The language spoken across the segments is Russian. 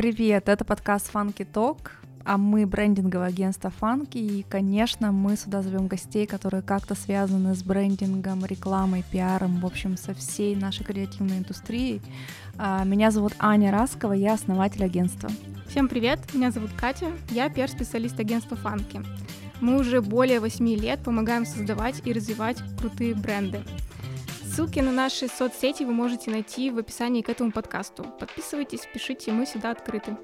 Привет, это подкаст Funky Talk, а мы брендинговое агентство Funky, и, конечно, мы сюда зовем гостей, которые как-то связаны с брендингом, рекламой, пиаром, в общем, со всей нашей креативной индустрией. А, меня зовут Аня Раскова, я основатель агентства. Всем привет, меня зовут Катя, я пиар-специалист агентства Funky. Мы уже более 8 лет помогаем создавать и развивать крутые бренды. Ссылки на наши соцсети вы можете найти в описании к этому подкасту. Подписывайтесь, пишите, мы всегда открыты.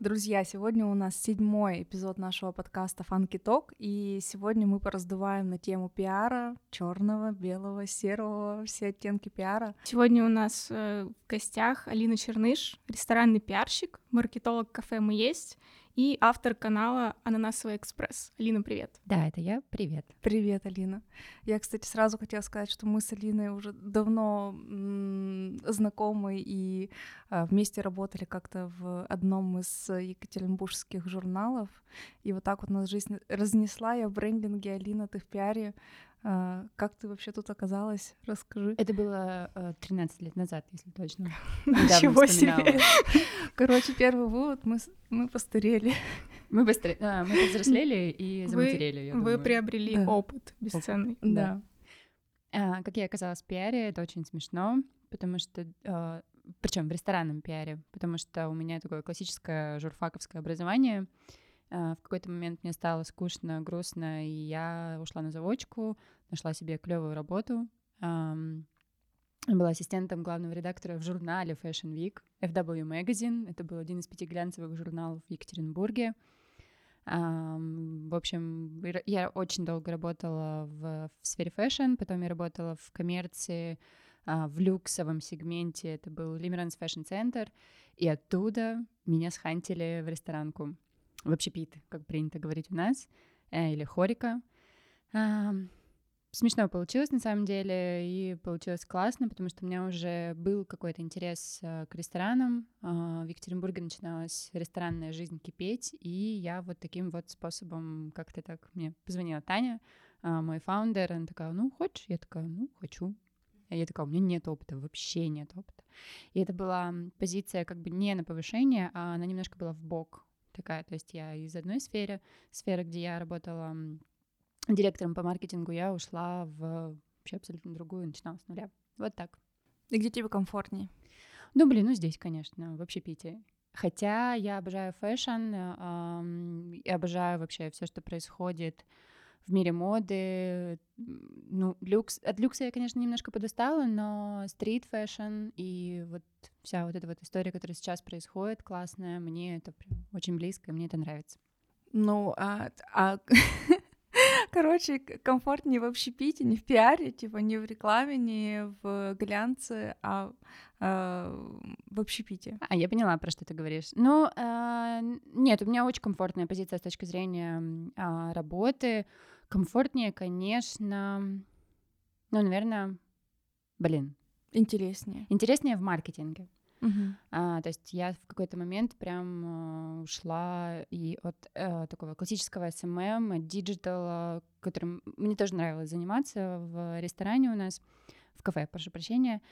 Друзья, сегодня у нас седьмой эпизод нашего подкаста Funky Talk, и сегодня мы пораздуваем на тему пиара, черного, белого, серого, все оттенки пиара. Сегодня у нас э, в гостях Алина Черныш, ресторанный пиарщик, маркетолог кафе «Мы есть», и автор канала «Ананасовый экспресс». Алина, привет. Да, это я. Привет. Привет, Алина. Я, кстати, сразу хотела сказать, что мы с Алиной уже давно знакомы и а, вместе работали как-то в одном из екатеринбургских журналов. И вот так вот нас жизнь разнесла. Я в брендинге, Алина, ты в пиаре. А, как ты вообще тут оказалась? Расскажи. Это было э, 13 лет назад, если точно. Ничего себе! Короче, первый вывод, мы, мы постарели. Мы, постаре... а, мы повзрослели и заматерели, Вы, вы приобрели да. опыт бесценный. Опыт. Да. да. А, как я оказалась в пиаре, это очень смешно, потому что... А, причем в ресторанном пиаре, потому что у меня такое классическое журфаковское образование — Э, в какой-то момент мне стало скучно, грустно, и я ушла на заочку, нашла себе клевую работу. Была ассистентом главного редактора в журнале Fashion Week, FW Magazine. Это был один из пяти глянцевых журналов в Екатеринбурге. В общем, я очень долго работала в, в сфере fashion, потом я работала в коммерции, а, в люксовом сегменте. Это был Limerence Fashion Center. И оттуда меня схантили в ресторанку в общепит, как принято говорить у нас, э, или хорика. А, смешно получилось на самом деле, и получилось классно, потому что у меня уже был какой-то интерес э, к ресторанам. Э, в Екатеринбурге начиналась ресторанная жизнь кипеть, и я вот таким вот способом как-то так мне позвонила Таня, э, мой founder, она такая, ну, хочешь? Я такая, ну, хочу. И я такая, у меня нет опыта, вообще нет опыта. И это была позиция как бы не на повышение, а она немножко была в бок такая. То есть я из одной сферы, сферы, где я работала директором по маркетингу, я ушла в вообще абсолютно другую, начинала с нуля. Вот так. И где тебе комфортнее? Ну, блин, ну здесь, конечно, в общепите. Хотя я обожаю fashion, э, я обожаю вообще все, что происходит в мире моды. Ну, люкс. От люкса я, конечно, немножко подустала, но street fashion и вот вся вот эта вот история, которая сейчас происходит, классная, мне это очень близко, и мне это нравится. Ну, а, а короче, комфортнее в общепите, не в пиаре, типа не в рекламе, не в глянце, а, а в общепите. А, я поняла, про что ты говоришь. Ну, а, нет, у меня очень комфортная позиция с точки зрения а, работы. Комфортнее, конечно, ну, наверное, блин. Интереснее. Интереснее в маркетинге. Uh-huh. А, то есть я в какой-то момент прям э, ушла и от э, такого классического SMM, digital а, которым мне тоже нравилось заниматься в ресторане у нас, в кафе, прошу прощения,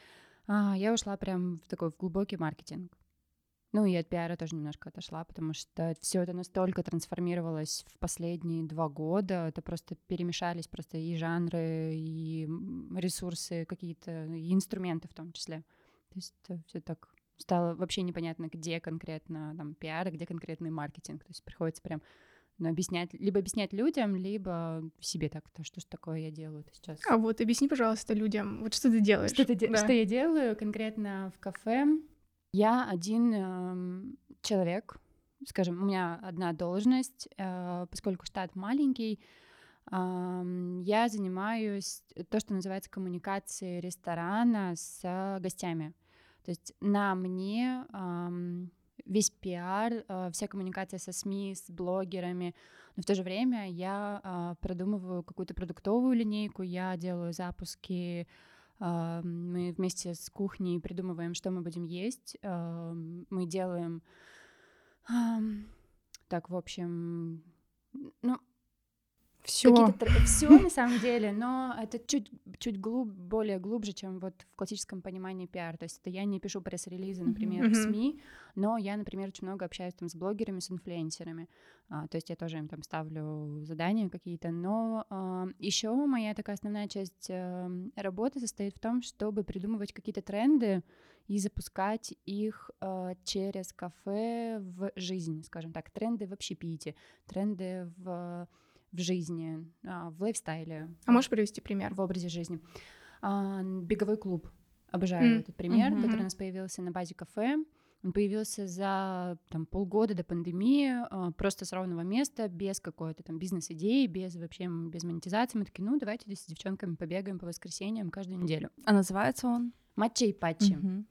а, я ушла прям в такой в глубокий маркетинг. Ну и от пиара тоже немножко отошла, потому что все это настолько трансформировалось в последние два года, это просто перемешались просто и жанры, и ресурсы какие-то, и инструменты в том числе. То есть все так стало вообще непонятно, где конкретно там пиар, где конкретный маркетинг. То есть приходится прям ну, объяснять, либо объяснять людям, либо себе так, то что ж такое я делаю сейчас. А вот объясни, пожалуйста, людям, вот что ты делаешь? Что, ты де- да. что я делаю конкретно в кафе? Я один э, человек, скажем, у меня одна должность, э, поскольку штат маленький, э, я занимаюсь то, что называется коммуникацией ресторана с гостями. То есть на мне э, весь пиар, э, вся коммуникация со СМИ, с блогерами, но в то же время я э, продумываю какую-то продуктовую линейку, я делаю запуски а, мы вместе с кухней придумываем, что мы будем есть. А, мы делаем... Так, в общем, ну, все. Все на самом деле, но это чуть, чуть глуб, более глубже, чем вот в классическом понимании пиар. То есть это я не пишу пресс-релизы, например, mm-hmm. в СМИ, но я, например, очень много общаюсь там с блогерами, с инфлюенсерами. А, то есть я тоже им там ставлю задания какие-то. Но а, еще моя такая основная часть а, работы состоит в том, чтобы придумывать какие-то тренды и запускать их э, через кафе в жизнь, скажем так, тренды в общепите, тренды в в жизни, а, в лайфстайле. А можешь привести пример? В образе жизни. А, беговой клуб. Обожаю mm. этот пример, mm-hmm. который у нас появился на базе кафе. Он появился за там, полгода до пандемии, а, просто с ровного места, без какой-то там бизнес-идеи, без вообще без монетизации. Мы такие, ну, давайте с девчонками побегаем по воскресеньям каждую неделю. А называется он? Матча и патчи. Mm-hmm.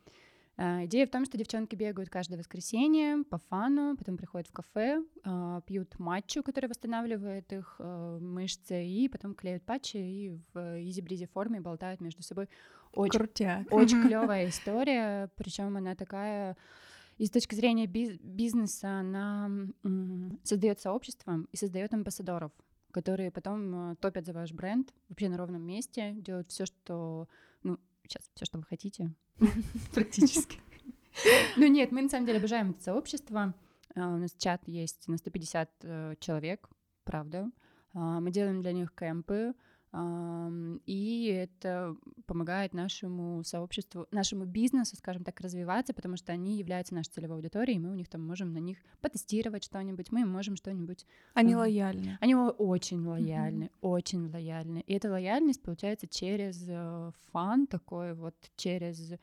А, идея в том, что девчонки бегают каждое воскресенье по фану, потом приходят в кафе, а, пьют матчу, который восстанавливает их а, мышцы, и потом клеют патчи и в изи-бризи форме болтают между собой. Очень, Крутяк. очень клевая история, причем она такая и с точки зрения бизнеса она создает сообщество и создает амбассадоров, которые потом топят за ваш бренд вообще на ровном месте, делают все, что сейчас все, что вы хотите, практически. Ну нет, мы на самом деле обожаем это сообщество. А, у нас чат есть на 150 э, человек, правда. А, мы делаем для них кемпы, и это помогает нашему сообществу, нашему бизнесу, скажем так, развиваться, потому что они являются нашей целевой аудиторией, и мы у них там можем на них потестировать что-нибудь, мы можем что-нибудь... Они э, лояльны. Они очень лояльны, mm-hmm. очень лояльны. И эта лояльность получается через э, фан такой вот, через...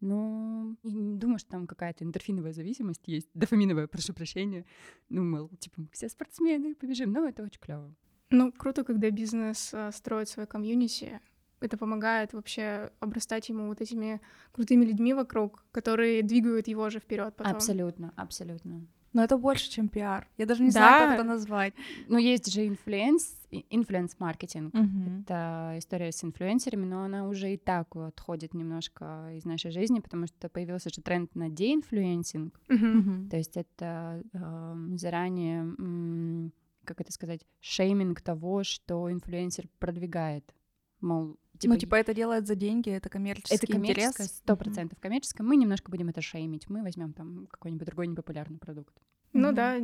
Ну, не думаю, что там какая-то эндорфиновая зависимость есть, дофаминовая, прошу прощения. Ну, мол, типа, все спортсмены, побежим. Но это очень клево. Ну, круто, когда бизнес а, строит свое community. Это помогает вообще обрастать ему вот этими крутыми людьми вокруг, которые двигают его же вперед потом. Абсолютно, абсолютно. Но это больше, чем пиар. Я даже не да. знаю, как это назвать. Ну, есть же influence, influence-маркетинг. Uh-huh. Это история с инфлюенсерами, но она уже и так отходит немножко из нашей жизни, потому что появился же тренд на деинфлюенсинг. Uh-huh. То есть это э, заранее... Как это сказать, шейминг того, что инфлюенсер продвигает. Мол, Типа, ну, типа, это делает за деньги, это коммерческий это коммерческое, сто процентов коммерческое. Мы немножко будем это шеймить. Мы возьмем там какой-нибудь другой непопулярный продукт. Ну mm-hmm. да,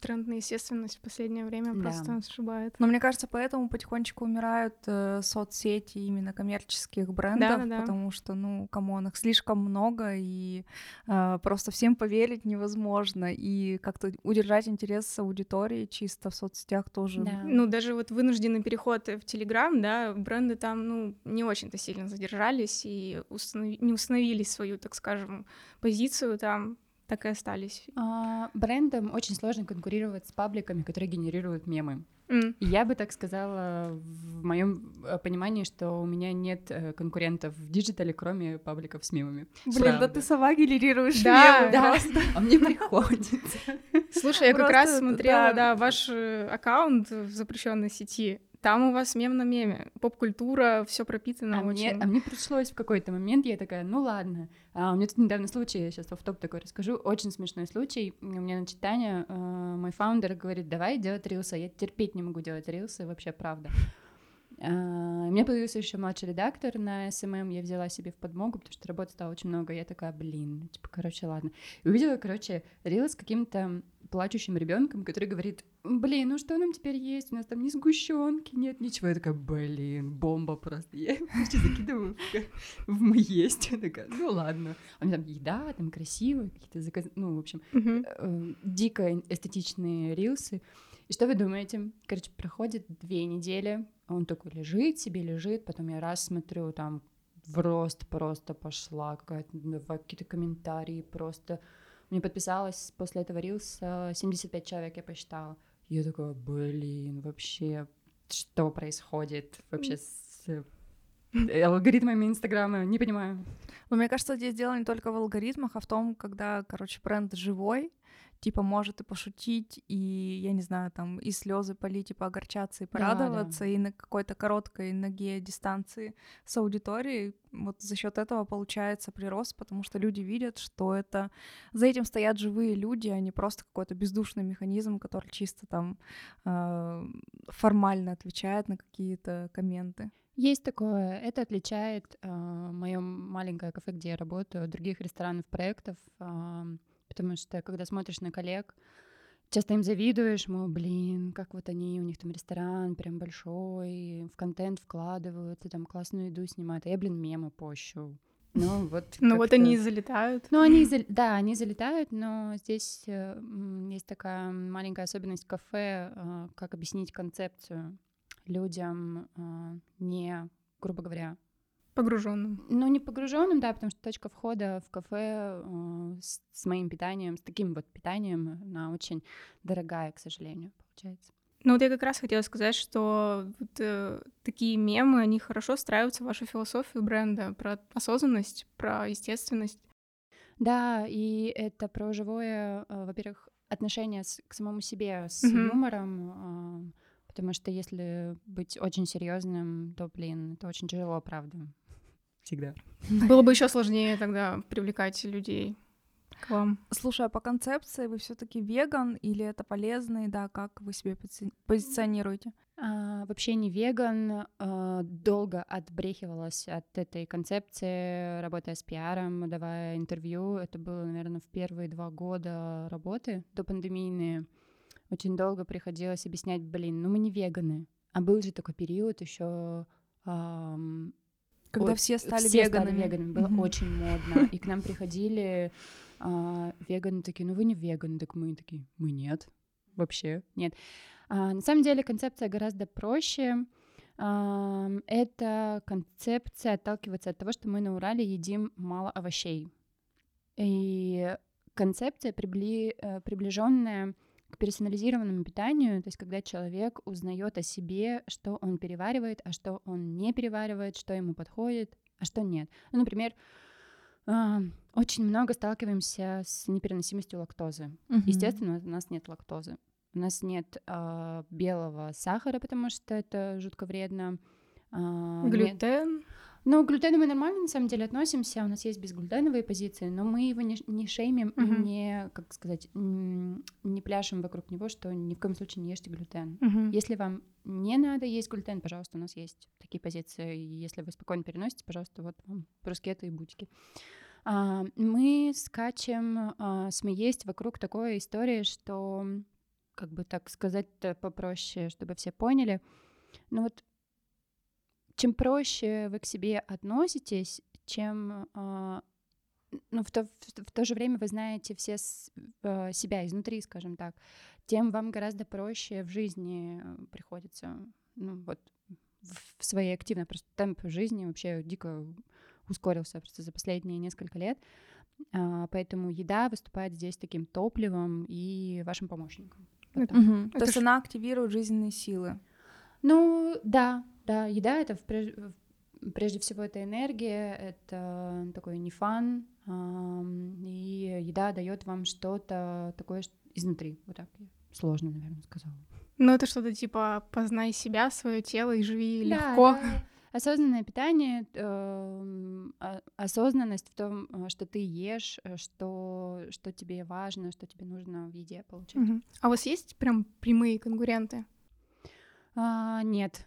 тренд на естественность в последнее время да. просто сшибает. Но мне кажется, поэтому потихонечку умирают э, соцсети именно коммерческих брендов, да, да, потому что, ну, come on, их слишком много, и э, просто всем поверить невозможно, и как-то удержать интерес аудитории чисто в соцсетях тоже. Да. Ну, даже вот вынужденный переход в Телеграм, да, бренды там, ну, не очень-то сильно задержались и установ... не установили свою, так скажем, позицию там, так и остались. А, брендам очень сложно конкурировать с пабликами, которые генерируют мемы. Mm. Я бы так сказала в моем э, понимании, что у меня нет э, конкурентов в digital е, кроме пабликов с мемами. Блин, Правда. да ты сама генерируешь да, мемы да. просто. А мне приходится. Слушай, я как раз смотрела, да, ваш э, аккаунт в запрещенной сети. Там у вас мем на меме, поп-культура, все пропитано а очень. Мне, а мне пришлось в какой-то момент, я такая, ну ладно. А у меня тут недавно случай, я сейчас в такой расскажу, очень смешной случай. У меня начитанная э, мой founder говорит, давай делать рилсы. Я терпеть не могу делать рилсы, вообще правда. Uh, у меня появился еще младший редактор на SMM, я взяла себе в подмогу, потому что работы стало очень много, я такая, блин, типа, короче, ладно. И увидела, короче, рил с каким-то плачущим ребенком, который говорит, блин, ну что нам теперь есть? У нас там ни сгущенки, нет ничего. Я такая, блин, бомба просто. Я его закидываю в, мы есть. Я такая, ну ладно. А там еда, там красивые какие-то заказ... Ну, в общем, э, дико эстетичные рилсы. И что вы думаете? Короче, проходит две недели, он такой лежит себе, лежит, потом я раз смотрю, там в рост просто пошла, какая-то, какие-то комментарии просто. Мне подписалось после этого рилс 75 человек, я посчитала. Я такая, блин, вообще, что происходит вообще с алгоритмами Инстаграма? Не понимаю. Но мне кажется, здесь дело не только в алгоритмах, а в том, когда, короче, бренд живой, типа может и пошутить, и, я не знаю, там, и слезы полить, и поогорчаться, и порадоваться, да, да. и на какой-то короткой ноге дистанции с аудиторией. Вот за счет этого получается прирост, потому что люди видят, что это за этим стоят живые люди, а не просто какой-то бездушный механизм, который чисто там э, формально отвечает на какие-то комменты. Есть такое. Это отличает э, мое маленькое кафе, где я работаю, от других ресторанов, проектов, э, потому что когда смотришь на коллег, часто им завидуешь, мол, блин, как вот они, у них там ресторан прям большой, в контент вкладываются, там классную еду снимают, а я, блин, мемы пощу. Ну вот. Ну вот они и залетают. Ну они, да, они залетают, но здесь э, есть такая маленькая особенность кафе, э, как объяснить концепцию людям э, не, грубо говоря, погруженным. Ну, не погруженным, да, потому что точка входа в кафе э, с, с моим питанием, с таким вот питанием, она очень дорогая, к сожалению, получается. Ну вот я как раз хотела сказать, что вот, э, такие мемы, они хорошо встраиваются в вашу философию бренда про осознанность, про естественность. Да, и это про живое, э, во-первых, отношение с, к самому себе с mm-hmm. юмором, э, Потому что если быть очень серьезным, то, блин, это очень тяжело, правда. Всегда. Было бы еще сложнее тогда привлекать людей к вам. Слушай, а по концепции вы все-таки веган или это полезно, и да, как вы себе позиционируете? А, вообще не веган, а, долго отбрехивалась от этой концепции, работая с пиаром, давая интервью. Это было, наверное, в первые два года работы до пандемийные очень долго приходилось объяснять, блин, ну мы не веганы. А был же такой период еще эм, когда вот, все стали все веганами. Стали веганами. Было mm-hmm. очень модно. И к нам приходили э, веганы такие, ну вы не веганы, так мы такие, мы нет, вообще нет. А, на самом деле концепция гораздо проще. А, это концепция отталкивается от того, что мы на Урале едим мало овощей. И концепция прибли, э, приближенная к персонализированному питанию, то есть когда человек узнает о себе, что он переваривает, а что он не переваривает, что ему подходит, а что нет. Ну, например, а, очень много сталкиваемся с непереносимостью лактозы. Угу. Естественно, у нас нет лактозы. У нас нет э, белого сахара, потому что это жутко вредно. Э, Глютен. Нет, ну, к глютену мы нормально, на самом деле, относимся. У нас есть безглютеновые позиции, но мы его не, не шеймим uh-huh. не, как сказать, не пляшем вокруг него, что ни в коем случае не ешьте глютен. Uh-huh. Если вам не надо есть глютен, пожалуйста, у нас есть такие позиции. Если вы спокойно переносите, пожалуйста, вот вам брускеты и бутики. А, мы скачем, а, мы есть вокруг такой истории, что, как бы так сказать попроще, чтобы все поняли, ну вот чем проще вы к себе относитесь, чем э, ну, в, то, в, в то же время вы знаете все с, э, себя изнутри, скажем так, тем вам гораздо проще в жизни приходится, ну, вот, в, в своей активной, просто темп жизни вообще дико ускорился просто за последние несколько лет, э, поэтому еда выступает здесь таким топливом и вашим помощником. Угу. То есть она активирует жизненные силы. Ну, да, да, еда это прежде, прежде всего это энергия, это такой не фан, и еда дает вам что-то такое изнутри. Вот так сложно, наверное, сказала. Ну, это что-то типа познай себя, свое тело и живи да, легко. Да. Осознанное питание, э, осознанность в том, э, что ты ешь, э, что, что тебе важно, что тебе нужно в еде получать. Угу. А у вас есть прям прямые конкуренты? А, нет,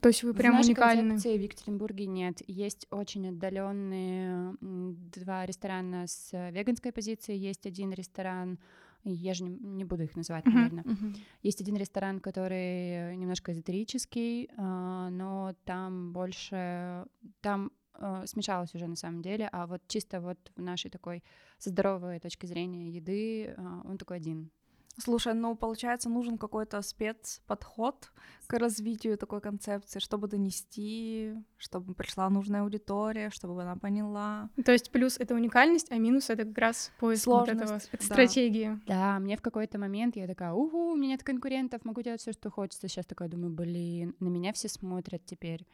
то есть вы прям в уникальны. В в Екатеринбурге нет. Есть очень отдаленные два ресторана с веганской позицией, есть один ресторан, я же не, не буду их называть, uh-huh, наверное. Uh-huh. Есть один ресторан, который немножко эзотерический, а, но там больше, там э, смешалось уже на самом деле, а вот чисто вот в нашей такой со здоровой точки зрения еды а, он такой один. Слушай, ну, получается, нужен какой-то спецподход к развитию такой концепции, чтобы донести, чтобы пришла нужная аудитория, чтобы она поняла. То есть плюс это уникальность, а минус это как раз поиск Сложность, вот этого, это да. стратегии. Да, мне в какой-то момент я такая, угу, у меня нет конкурентов, могу делать все, что хочется. Сейчас такая думаю, блин, на меня все смотрят теперь.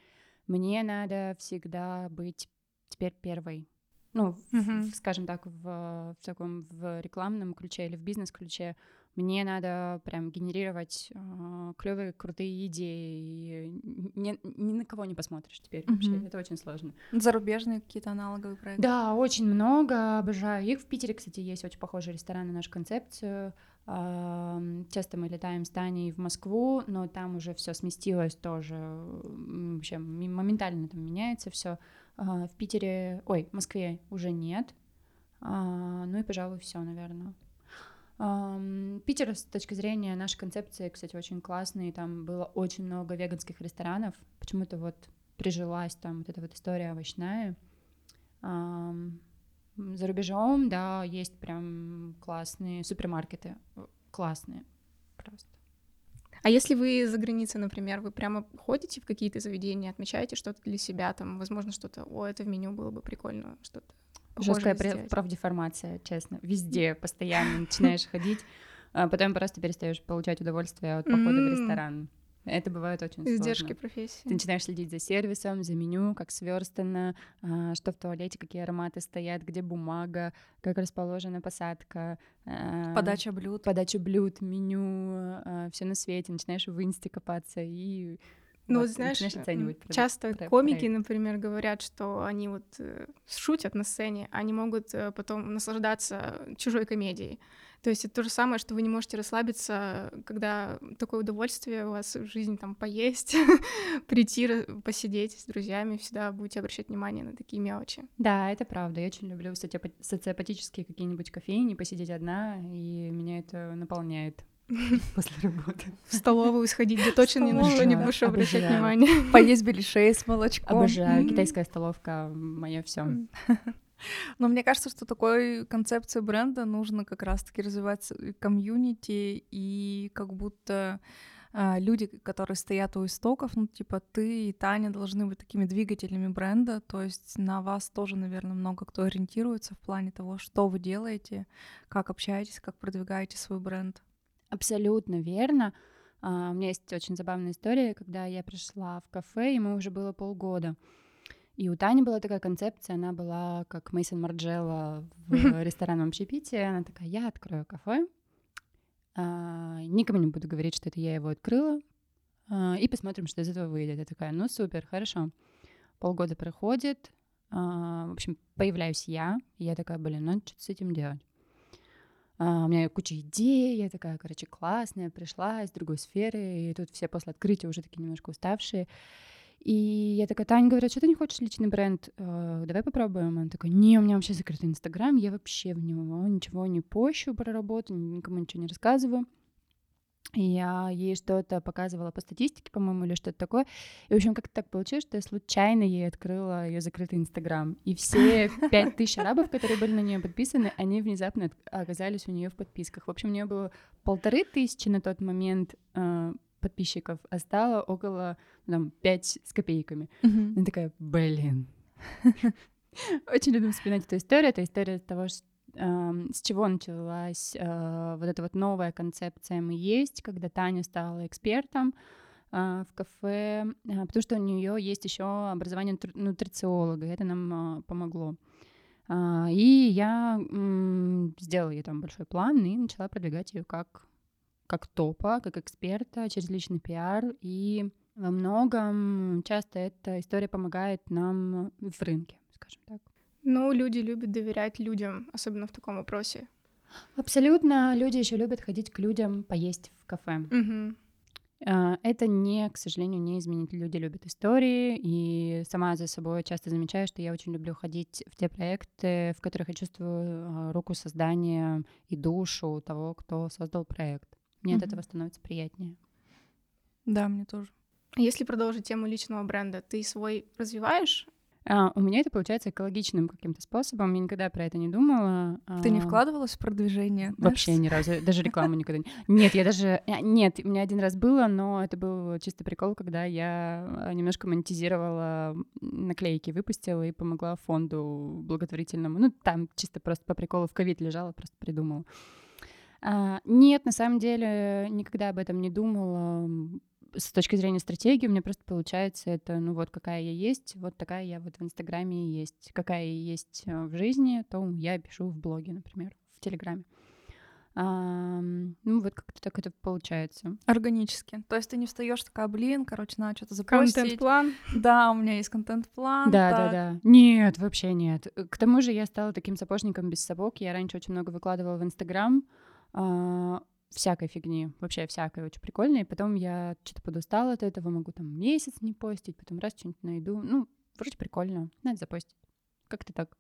Мне надо всегда быть теперь первой. ну, mm-hmm. в, скажем так, в, в таком в рекламном ключе или в бизнес-ключе, мне надо прям генерировать э, клевые, крутые идеи. И ни, ни на кого не посмотришь теперь mm-hmm. вообще. Это очень сложно. Зарубежные какие-то аналоговые проекты? Да, очень много. Обожаю их. В Питере, кстати, есть очень похожие рестораны на нашу концепцию. Э, часто мы летаем с Таней в Москву, но там уже все сместилось тоже. Вообще моментально там меняется все. Э, в Питере, ой, в Москве уже нет. Э, ну и, пожалуй, все, наверное. Питер с точки зрения нашей концепции, кстати, очень классный. Там было очень много веганских ресторанов. Почему-то вот прижилась там вот эта вот история овощная. За рубежом, да, есть прям классные супермаркеты. Классные просто. А если вы за границей, например, вы прямо ходите в какие-то заведения, отмечаете что-то для себя, там, возможно, что-то, о, это в меню было бы прикольно, что-то Жесткая профдеформация, честно. Везде постоянно начинаешь ходить, а потом просто перестаешь получать удовольствие от похода в ресторан. Это бывает очень сложно. Издержки профессии. Ты начинаешь следить за сервисом, за меню, как сверстано, а, что в туалете, какие ароматы стоят, где бумага, как расположена посадка. А, подача блюд. Подача блюд, меню, все на свете. Начинаешь в инсте копаться и ну, вот, знаешь, часто проект, комики, проект. например, говорят, что они вот э, шутят на сцене, они могут э, потом наслаждаться чужой комедией. То есть это то же самое, что вы не можете расслабиться, когда такое удовольствие у вас в жизни там поесть, прийти, посидеть с друзьями, всегда будете обращать внимание на такие мелочи. Да, это правда. Я очень люблю социопатические какие-нибудь кофейни, посидеть одна, и меня это наполняет. после работы. В столовую сходить, где точно ни на что не будешь обращать внимание. Поесть беляшей с молочком. Обожаю. Китайская столовка — мое все. Но мне кажется, что такой концепции бренда нужно как раз-таки развивать комьюнити и как будто э, люди, которые стоят у истоков, ну, типа ты и Таня должны быть такими двигателями бренда, то есть на вас тоже, наверное, много кто ориентируется в плане того, что вы делаете, как общаетесь, как продвигаете свой бренд. Абсолютно верно. Uh, у меня есть очень забавная история, когда я пришла в кафе, ему уже было полгода. И у Тани была такая концепция, она была как Мейсон Марджелла в ресторанном общепите. Она такая, я открою кафе, uh, никому не буду говорить, что это я его открыла, uh, и посмотрим, что из этого выйдет. Я такая, ну супер, хорошо. Полгода проходит, в общем, появляюсь я, и я такая, блин, надо что-то с этим делать. Uh, у меня куча идей, я такая, короче, классная, пришла из другой сферы, и тут все после открытия уже такие немножко уставшие. И я такая, Таня говорит, что ты не хочешь личный бренд? Uh, давай попробуем. Она такая, не, у меня вообще закрытый Инстаграм, я вообще в него ничего не пощу про работу, никому ничего не рассказываю я ей что-то показывала по статистике, по-моему, или что-то такое. И, в общем, как-то так получилось, что я случайно ей открыла ее закрытый Инстаграм. И все пять тысяч арабов, которые были на нее подписаны, они внезапно оказались у нее в подписках. В общем, у нее было полторы тысячи на тот момент э, подписчиков, а стало около, ну, там, пять с копейками. Она такая, блин. Очень любим вспоминать эту историю. Это история того, что с чего началась э, вот эта вот новая концепция «Мы есть», когда Таня стала экспертом э, в кафе, э, потому что у нее есть еще образование нутрициолога, это нам помогло. И я сделала ей там большой план и начала продвигать ее как, как топа, как эксперта через личный пиар. И во многом часто эта история помогает нам в рынке, скажем так. Ну, люди любят доверять людям, особенно в таком вопросе. Абсолютно. Люди еще любят ходить к людям поесть в кафе. Угу. Это не, к сожалению, не изменит. Люди любят истории, и сама за собой часто замечаю, что я очень люблю ходить в те проекты, в которых я чувствую а, руку создания и душу того, кто создал проект. Мне угу. от этого становится приятнее. Да, мне тоже. Если продолжить тему личного бренда, ты свой развиваешь а, у меня это получается экологичным каким-то способом. Я никогда про это не думала. Ты не вкладывалась в продвижение? Вообще ни разу. Даже рекламу никогда не... Нет, я даже... А, нет, у меня один раз было, но это был чисто прикол, когда я а, немножко монетизировала наклейки, выпустила и помогла фонду благотворительному. Ну, там чисто просто по приколу в ковид лежала, просто придумала. А, нет, на самом деле никогда об этом не думала с точки зрения стратегии у меня просто получается это, ну вот какая я есть, вот такая я вот в Инстаграме и есть. Какая я есть э, в жизни, то я пишу в блоге, например, в Телеграме. А, ну, вот как-то так это получается. Органически. То есть ты не встаешь такая, блин, короче, надо что-то запостить. Контент-план. Да, у меня есть контент-план. Да, да, да. Нет, вообще нет. К тому же я стала таким сапожником без сапог. Я раньше очень много выкладывала в Инстаграм а, всякой фигни, вообще всякой очень прикольной. И потом я что-то подустала от этого, могу там месяц не постить, потом раз что-нибудь найду. Ну, вроде прикольно, надо запостить. Как-то так.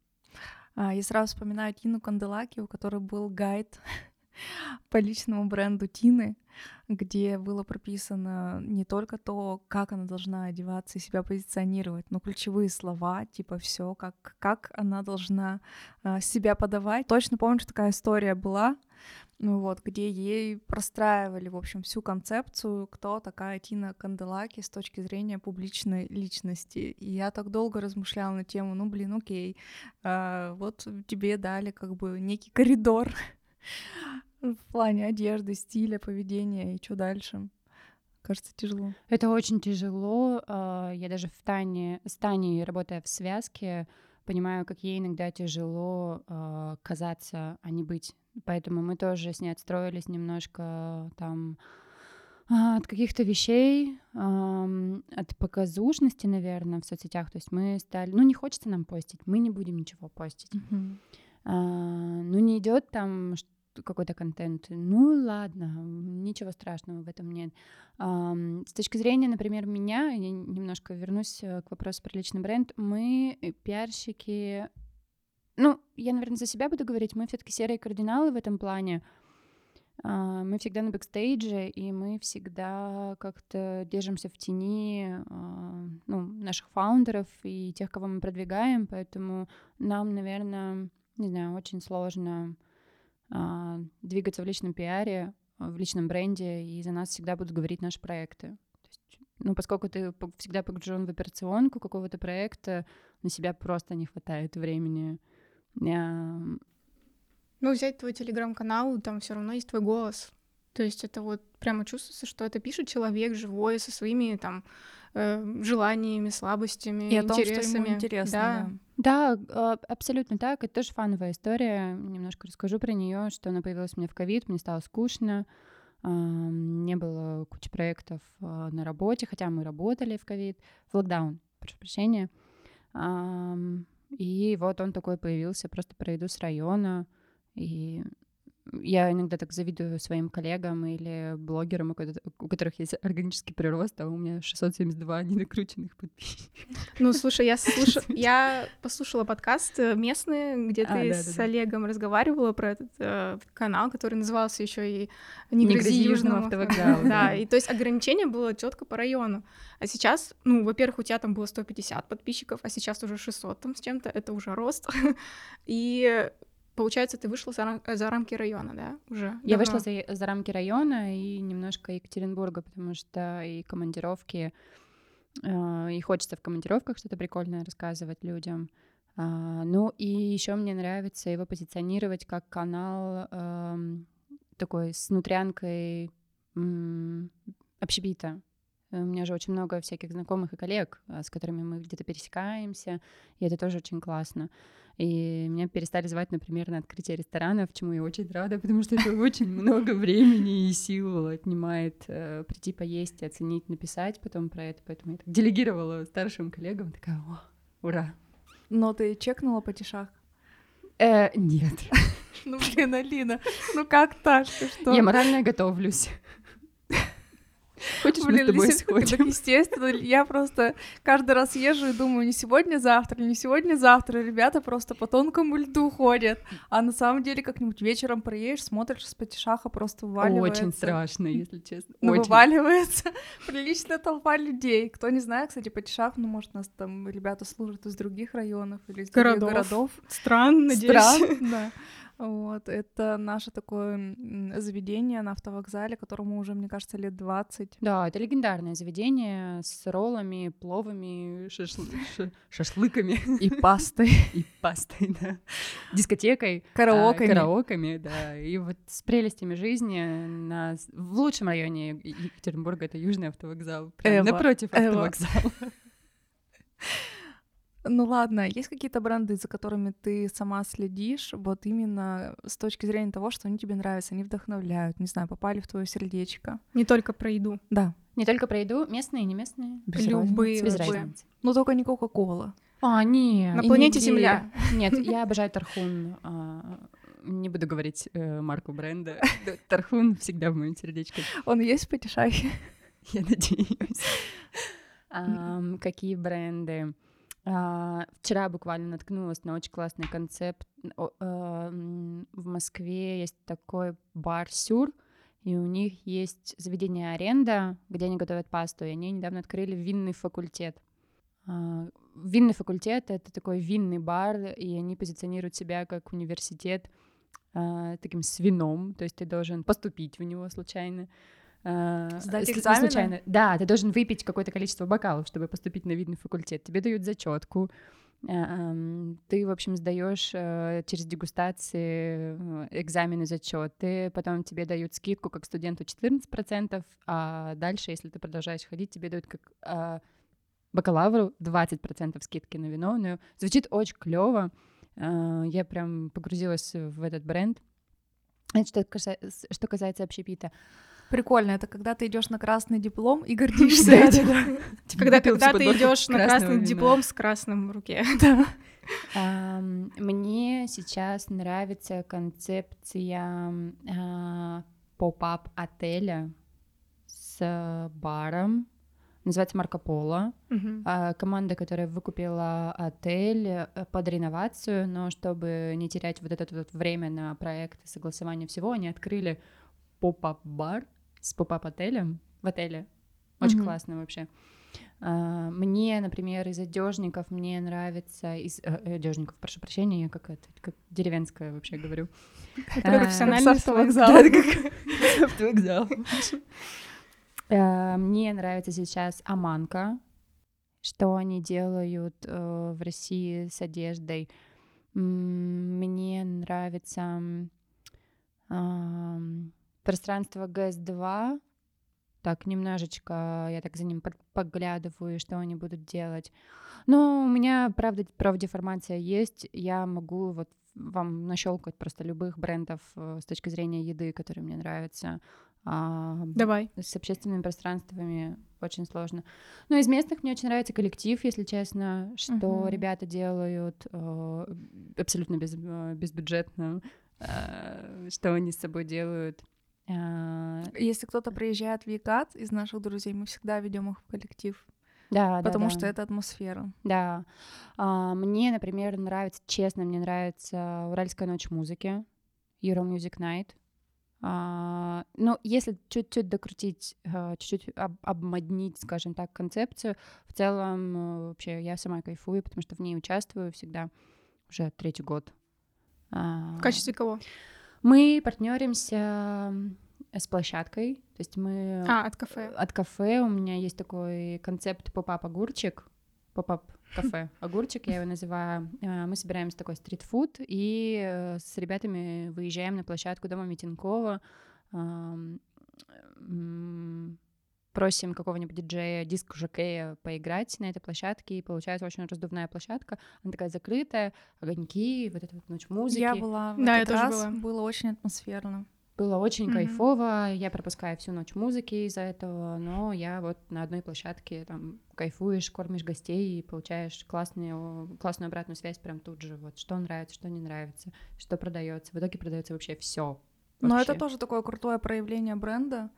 А, я сразу вспоминаю Тину Канделаки, у которой был гайд по личному бренду Тины, где было прописано не только то, как она должна одеваться и себя позиционировать, но ключевые слова, типа все, как, как она должна э, себя подавать. Точно помню, что такая история была, ну вот, где ей простраивали, в общем, всю концепцию, кто такая Тина Канделаки с точки зрения публичной личности. И я так долго размышляла на тему, ну, блин, окей, э, вот тебе дали как бы некий коридор в плане одежды, стиля, поведения и что дальше? Кажется, тяжело. Это очень тяжело. А, я даже в Тане, с Таней, работая в связке, понимаю, как ей иногда тяжело а, казаться, а не быть. Поэтому мы тоже с ней отстроились немножко там а, от каких-то вещей, от показушности, наверное, в соцсетях. То есть мы стали... Ну, не хочется нам постить, мы не будем ничего постить. Mm-hmm. ну, не идет там какой-то контент. Ну ладно, ничего страшного в этом нет. С точки зрения, например, меня, я немножко вернусь э, к вопросу про личный бренд, мы э, пиарщики, ну, я, наверное, за себя буду говорить, мы все-таки серые кардиналы в этом плане. А, мы всегда на бэкстейдже, и мы всегда как-то держимся в тени а, ну, наших founder ов и тех, кого мы продвигаем, поэтому нам, наверное, не знаю, очень сложно двигаться в личном пиаре, в личном бренде, и за нас всегда будут говорить наши проекты. ну, поскольку ты всегда погружен в операционку какого-то проекта, на себя просто не хватает времени. Я... Ну, взять твой телеграм-канал, там все равно есть твой голос. То есть это вот прямо чувствуется, что это пишет человек живой со своими там э, желаниями, слабостями, и интересами. О том, что ему интересно, да. да. Да, абсолютно так. Это тоже фановая история. Немножко расскажу про нее, что она появилась у меня в ковид, мне стало скучно, не было кучи проектов а, на работе, хотя мы работали в ковид, в локдаун, прошу прощения. И вот он такой появился, просто про еду с района. И я иногда так завидую своим коллегам или блогерам, у которых есть органический прирост, а у меня 672 недокрученных подписчиков. Ну, слушай, я, слуш... я послушала подкаст э, местный, где а, ты да, с да, Олегом да. разговаривала про этот э, канал, который назывался еще и «Не, Не грози южному автовокзалу». Да, и то есть ограничение было четко по району. А сейчас, ну, во-первых, у тебя там было 150 подписчиков, а сейчас уже 600 там с чем-то, это уже рост. И Получается, ты вышла за, за рамки района, да, уже? Давно. Я вышла за, за рамки района и немножко Екатеринбурга, потому что и командировки, э, и хочется в командировках что-то прикольное рассказывать людям. А, ну и еще мне нравится его позиционировать как канал э, такой с нутрянкой э, общепита. У меня же очень много всяких знакомых и коллег, а, с которыми мы где-то пересекаемся, и это тоже очень классно. И меня перестали звать, например, на открытие ресторанов, чему я очень рада, потому что это очень много времени и сил отнимает э, прийти поесть, оценить, написать потом про это. Поэтому я так делегировала старшим коллегам, такая, о, ура. Но ты чекнула по тишах? Э, нет. Ну, блин, Алина, ну как так? Что? Я морально готовлюсь. Хочешь, Блин, мы с тобой сходим? Так, естественно, я просто каждый раз езжу и думаю, не сегодня-завтра, не сегодня-завтра. Ребята просто по тонкому льду ходят. А на самом деле как-нибудь вечером проедешь, смотришь, с патишаха просто вываливается. Очень страшно, если честно. Ну, вываливается приличная толпа людей. Кто не знает, кстати, патишах, ну, может, нас там ребята служат из других районов или из городов. других городов. Стран, надеюсь. Стран, да. Вот, это наше такое заведение на автовокзале, которому уже, мне кажется, лет 20. Да, это легендарное заведение с роллами, пловами, шашл... шашлыками. И пастой. И пастой, да. Дискотекой. Караоками. А, караоками, да. И вот с прелестями жизни на... в лучшем районе Екатеринбурга это Южный автовокзал. Прям напротив автовокзала. Ну ладно, есть какие-то бренды, за которыми ты сама следишь, вот именно с точки зрения того, что они тебе нравятся, они вдохновляют, не знаю, попали в твое сердечко. Не только про еду. Да, Не только про еду, местные и не местные. Без Любые, Без любые. разницы. но только не Кока-Кола. А, нет. На И планете нигде. Земля. Нет, я обожаю Тархун. а, Не буду говорить э, марку бренда. Да, Тархун всегда в моем сердечке. Он есть в Патишахе? Я надеюсь. Какие бренды? А, Вчера буквально наткнулась на очень классный концепт. Эм, В Москве есть такой бар Сюр, и у них есть заведение аренда, где они готовят пасту, и они недавно открыли винный факультет. А, Винный факультет — это такой винный бар, и они позиционируют себя как университет а, таким с вином, то есть ты должен поступить в него случайно. А, Сдать экзамены? случайно. Да, ты должен выпить какое-то количество бокалов, чтобы поступить на винный факультет. Тебе дают зачетку. Ты, в общем, сдаешь э, через дегустации э, экзамены, зачеты, потом тебе дают скидку как студенту 14%, а дальше, если ты продолжаешь ходить, тебе дают как бакалавру 20% скидки на вино. Ну, звучит очень клево. Я прям погрузилась в этот бренд. Это что касается общепита. Прикольно, это когда ты идешь на красный диплом и гордишься этим. да. Когда, ты идешь на красный диплом с красным в руке. Мне сейчас нравится концепция а, поп-ап отеля с баром. Называется Марко Поло. А, Команда, которая выкупила отель э, под реновацию, но чтобы не терять вот это вот время на проект и согласование всего, они открыли поп-ап-бар с поп-ап-отелем в отеле. Очень Мгм. классно вообще. А, Мне, например, из одежников мне нравится из э, одежников, прошу прощения, я как это, как деревенская вообще говорю. А, профессиональный автовокзал. Э, Мне нравится сейчас Аманка, что они делают э, в России с одеждой. Мне нравится пространство ГС-2. Так, немножечко я так за ним поглядываю, что они будут делать. Но у меня, правда, профдеформация есть. Я могу вот вам нащелкать просто любых брендов э, с точки зрения еды, которые мне нравятся. А, Давай. с общественными пространствами очень сложно. Но из местных мне очень нравится коллектив, если честно, что Мгм. ребята делают э, абсолютно без, э, безбюджетно, что они с собой делают. А, Если кто-то приезжает в Екат из наших друзей, мы всегда ведем их в коллектив, Да, да, потому да. что это атмосфера. Да. А, мне, например, нравится, честно, мне нравится Уральская ночь музыки, Euro Music Night. А, ну, если чуть-чуть докрутить, а, чуть-чуть об- обмоднить, скажем так, концепцию, в целом э, вообще я сама кайфую, потому что в ней участвую всегда уже третий год. А, В качестве кого? Мы партнеримся с площадкой, то есть мы А, от кафе. от кафе у меня есть такой концепт pop-up огурчик, pop-up кафе огурчик, я его называю. Э, Мы собираемся такой street food и э, с ребятами выезжаем на площадку дома Метенкова, просим какого-нибудь диджея, диск-жокея поиграть на этой площадке, и получается очень раздувная площадка. Она такая закрытая, огоньки, вот эта вот ночь музыки. Я была в Да, я тоже раз, была. было очень атмосферно. Было очень Мгм. кайфово. Я пропускаю всю ночь музыки из-за этого, но я вот на одной площадке там кайфуешь, кормишь гостей и получаешь классную, классную обратную связь прям тут же. Вот что нравится, что не нравится, что продается. В итоге продается вообще все. Но это тоже такое крутое проявление бренда,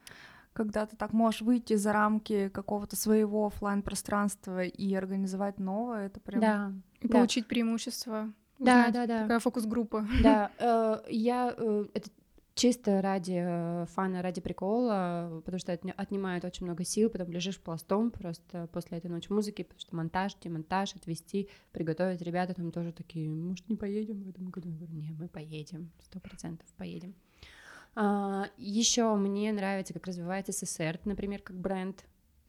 когда ты так можешь выйти за рамки какого-то своего оффлайн пространства и организовать новое, это прям... Да, И да. получить преимущество. Да, узнать. да, да. Такая фокус-группа. Да, э, я э, это чисто ради э, фана, ради прикола, потому что это отнимает очень много сил, потом лежишь пластом просто после этой ночи музыки, потому что монтаж, демонтаж, отвести, приготовить. Ребята там тоже такие, может, не поедем в этом году? Я говорю, не, мы поедем, сто процентов поедем. А, еще мне нравится, как развивается СССР, например, как бренд.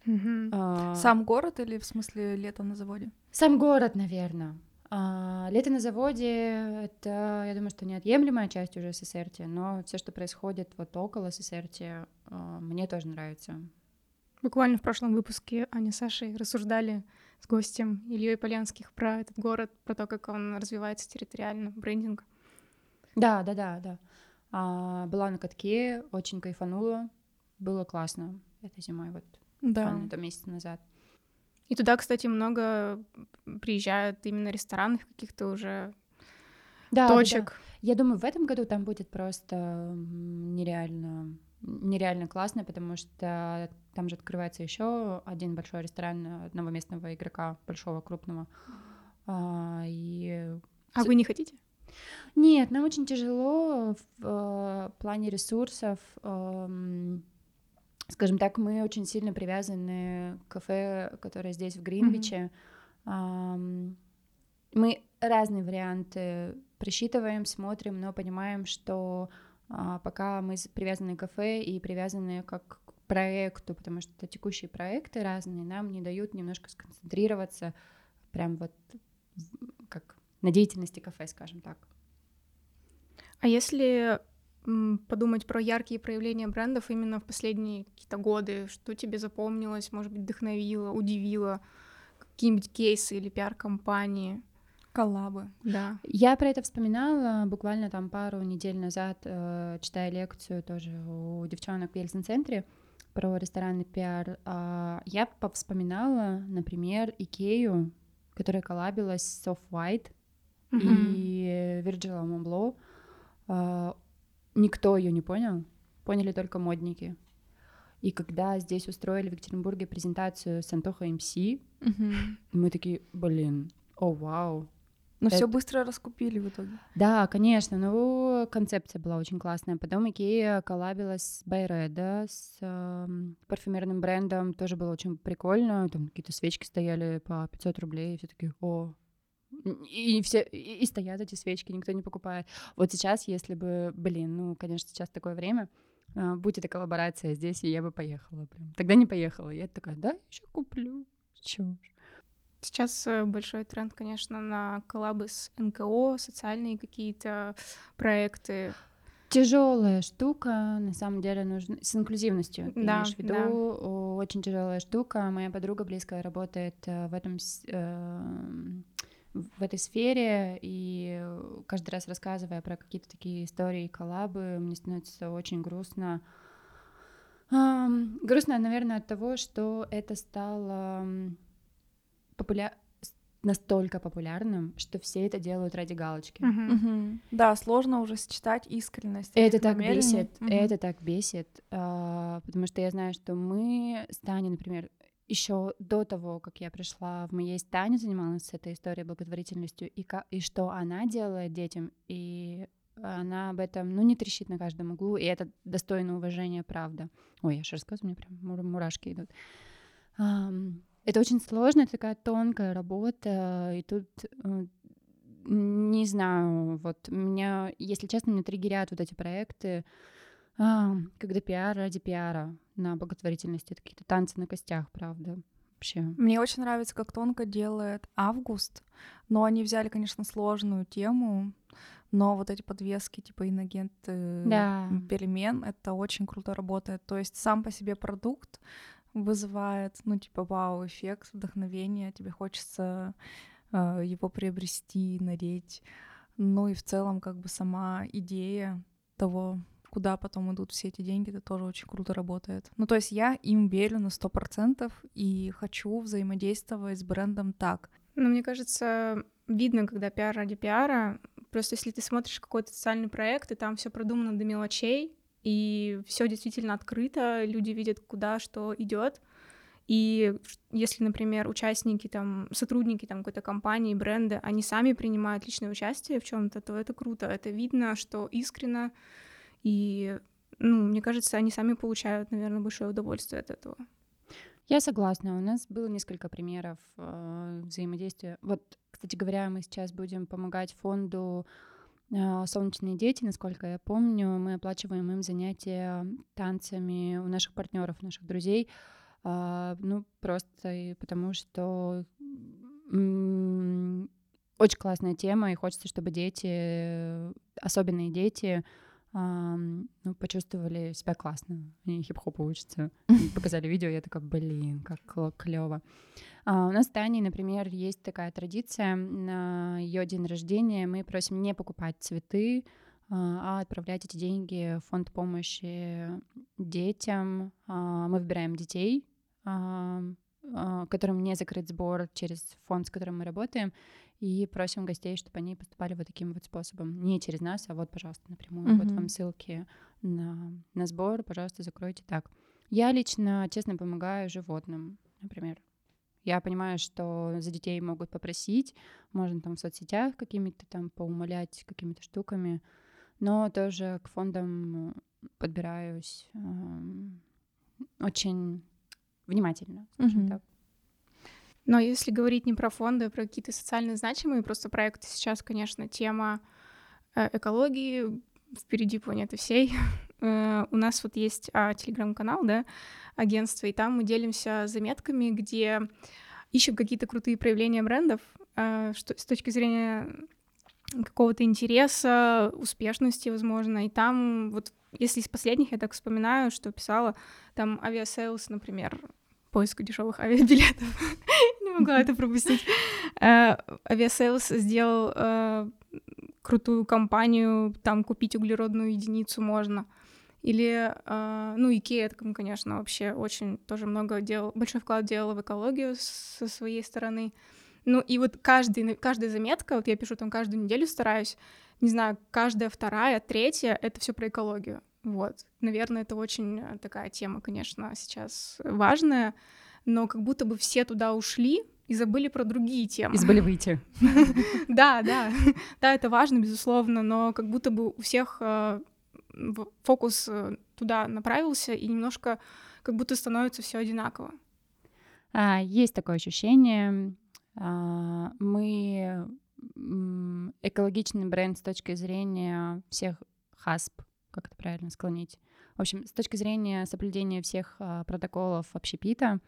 Угу. А... Сам город или в смысле лето на заводе? Сам город, наверное. А, лето на заводе — это, я думаю, что неотъемлемая часть уже ССРТ, но все, что происходит вот около ССРТ, а, мне тоже нравится. Буквально в прошлом выпуске Аня с Сашей рассуждали с гостем Ильей Полянских про этот город, про то, как он развивается территориально, брендинг. Да, да, да, да. А, была на катке, очень кайфанула, было классно этой зимой, вот да. буквально месяца назад. И туда, кстати, много приезжают именно ресторанов каких-то уже да, точек. Да, да. Я думаю, в этом году там будет просто нереально нереально классно, потому что там же открывается еще один большой ресторан одного местного игрока, большого, крупного. А, и... а вы не хотите? Нет, нам очень тяжело в э, плане ресурсов. Э, скажем так, мы очень сильно привязаны к кафе, которое здесь в Гринвиче. Mm-hmm. Мы разные варианты просчитываем, смотрим, но понимаем, что а, пока мы привязаны к кафе и привязаны как к проекту, потому что текущие проекты разные, нам не дают немножко сконцентрироваться прям вот как на деятельности кафе, скажем так. А если подумать про яркие проявления брендов именно в последние какие-то годы. Что тебе запомнилось, может быть, вдохновило, удивило? Какие-нибудь кейсы или пиар-компании? Коллабы. Да. Я про это вспоминала буквально там пару недель назад, э, читая лекцию тоже у девчонок в Ельцин-центре про ресторанный пиар. Э, я вспоминала, например, Икею, которая коллабилась с Soft White mm-hmm. и Virgil Abloh. Э, Никто ее не понял, поняли только модники. И когда здесь устроили в Екатеринбурге презентацию с Антоха МС, угу. мы такие, блин, о вау. Но это... все быстро раскупили в итоге. Да, конечно, но концепция была очень классная. Потом Икея коллабилась с Байреда, с э, парфюмерным брендом, тоже было очень прикольно. Там какие-то свечки стояли по 500 рублей, и все такие, о, и все и, и стоят эти свечки, никто не покупает. Вот сейчас, если бы, блин, ну, конечно, сейчас такое время, а, будь это коллаборация здесь, и я бы поехала прям. Тогда не поехала. Я такая, да, еще куплю. Чё Сейчас э, большой тренд, конечно, на коллабы с НКО, социальные какие-то проекты. Тяжелая штука, на самом деле, нужна с инклюзивностью. Да, имеешь в виду да. очень тяжелая штука. Моя подруга близкая работает э, в этом э, в этой сфере, и каждый раз рассказывая про какие-то такие истории и коллабы, мне становится очень грустно. Грустно, наверное, от того, что это стало популя... настолько популярным, что все это делают ради галочки. Uh-huh. Uh-huh. Да, сложно уже сочетать искренность. Это так бесит, uh-huh. это так бесит, uh, потому что я знаю, что мы с Таней, например, еще до того, как я пришла в моей Таня занималась этой историей благотворительностью, и, и что она делает детям, и она об этом, ну, не трещит на каждом углу, и это достойно уважения, правда. Ой, я же рассказываю, мне прям мурашки идут. Это очень сложно, это такая тонкая работа, и тут э, не знаю, вот меня, если честно, меня триггерят вот эти проекты, когда пиар ради пиара на благотворительности, это какие-то танцы на костях, правда. Вообще. Мне очень нравится, как тонко делает Август, но они взяли, конечно, сложную тему, но вот эти подвески, типа иногент да. перемен, это очень круто работает. То есть сам по себе продукт вызывает, ну, типа, вау-эффект, вдохновение, тебе хочется э, его приобрести, надеть. Ну и в целом, как бы сама идея того, куда потом идут все эти деньги, это тоже очень круто работает. Ну, то есть я им верю на сто процентов и хочу взаимодействовать с брендом так. Ну, мне кажется, видно, когда пиар ради пиара. Просто если ты смотришь какой-то социальный проект, и там все продумано до мелочей, и все действительно открыто, люди видят, куда что идет. И если, например, участники, там, сотрудники там, какой-то компании, бренда, они сами принимают личное участие в чем-то, то это круто. Это видно, что искренно И, ну, мне кажется, они сами получают, наверное, большое удовольствие от этого. Я согласна. У нас было несколько примеров э, взаимодействия. Вот, кстати говоря, мы сейчас будем помогать фонду э, «Солнечные дети», насколько я помню. Мы оплачиваем им занятия танцами у наших партнеров, наших друзей. Э, ну, просто и потому что очень классная тема, и хочется, чтобы дети, особенные дети, ну, почувствовали себя классно. Они хип-хопу учатся. Показали видео, я такая, блин, как клево. А у нас в Тане, например, есть такая традиция. На ее день рождения мы просим не покупать цветы, а, а отправлять эти деньги в фонд помощи детям. А, мы выбираем детей, которым не закрыт сбор через фонд, с которым мы работаем, и просим гостей, чтобы они поступали вот таким вот способом. Не через нас, а вот, пожалуйста, напрямую. Mm-hmm. Вот вам ссылки на, на сбор, пожалуйста, закройте так. Я лично, честно, помогаю животным, например. Я понимаю, что за детей могут попросить, можно там в соцсетях какими-то там поумолять какими-то штуками, но тоже к фондам подбираюсь э, очень внимательно, скажем mm-hmm. так. Но если говорить не про фонды, а про какие-то социально значимые просто проекты, сейчас, конечно, тема э, экологии впереди планеты всей. Э, у нас вот есть а, телеграм-канал, да, агентство, и там мы делимся заметками, где ищем какие-то крутые проявления брендов э, что, с точки зрения какого-то интереса, успешности, возможно. И там вот, если из последних я так вспоминаю, что писала, там Aviasales, например, поиск дешевых авиабилетов. Могла это пропустить. Э, Aviasales сделал э, крутую кампанию, там купить углеродную единицу можно. Или, э, ну, Икея, конечно, вообще очень тоже много делал, большой вклад делала в экологию со своей стороны. Ну, и вот каждый, каждая заметка, вот я пишу там каждую неделю, стараюсь, не знаю, каждая вторая, третья — это все про экологию. Вот. Наверное, это очень такая тема, конечно, сейчас важная, но как будто бы все туда ушли и забыли про другие темы. И забыли выйти. Да, да. Да, это важно, безусловно, но как будто бы у всех э, фокус э, туда направился, и немножко как будто становится все одинаково. А, есть такое ощущение. А, мы экологичный бренд с точки зрения всех хасп, как это правильно склонить. В общем, с точки зрения соблюдения всех а, протоколов общепита,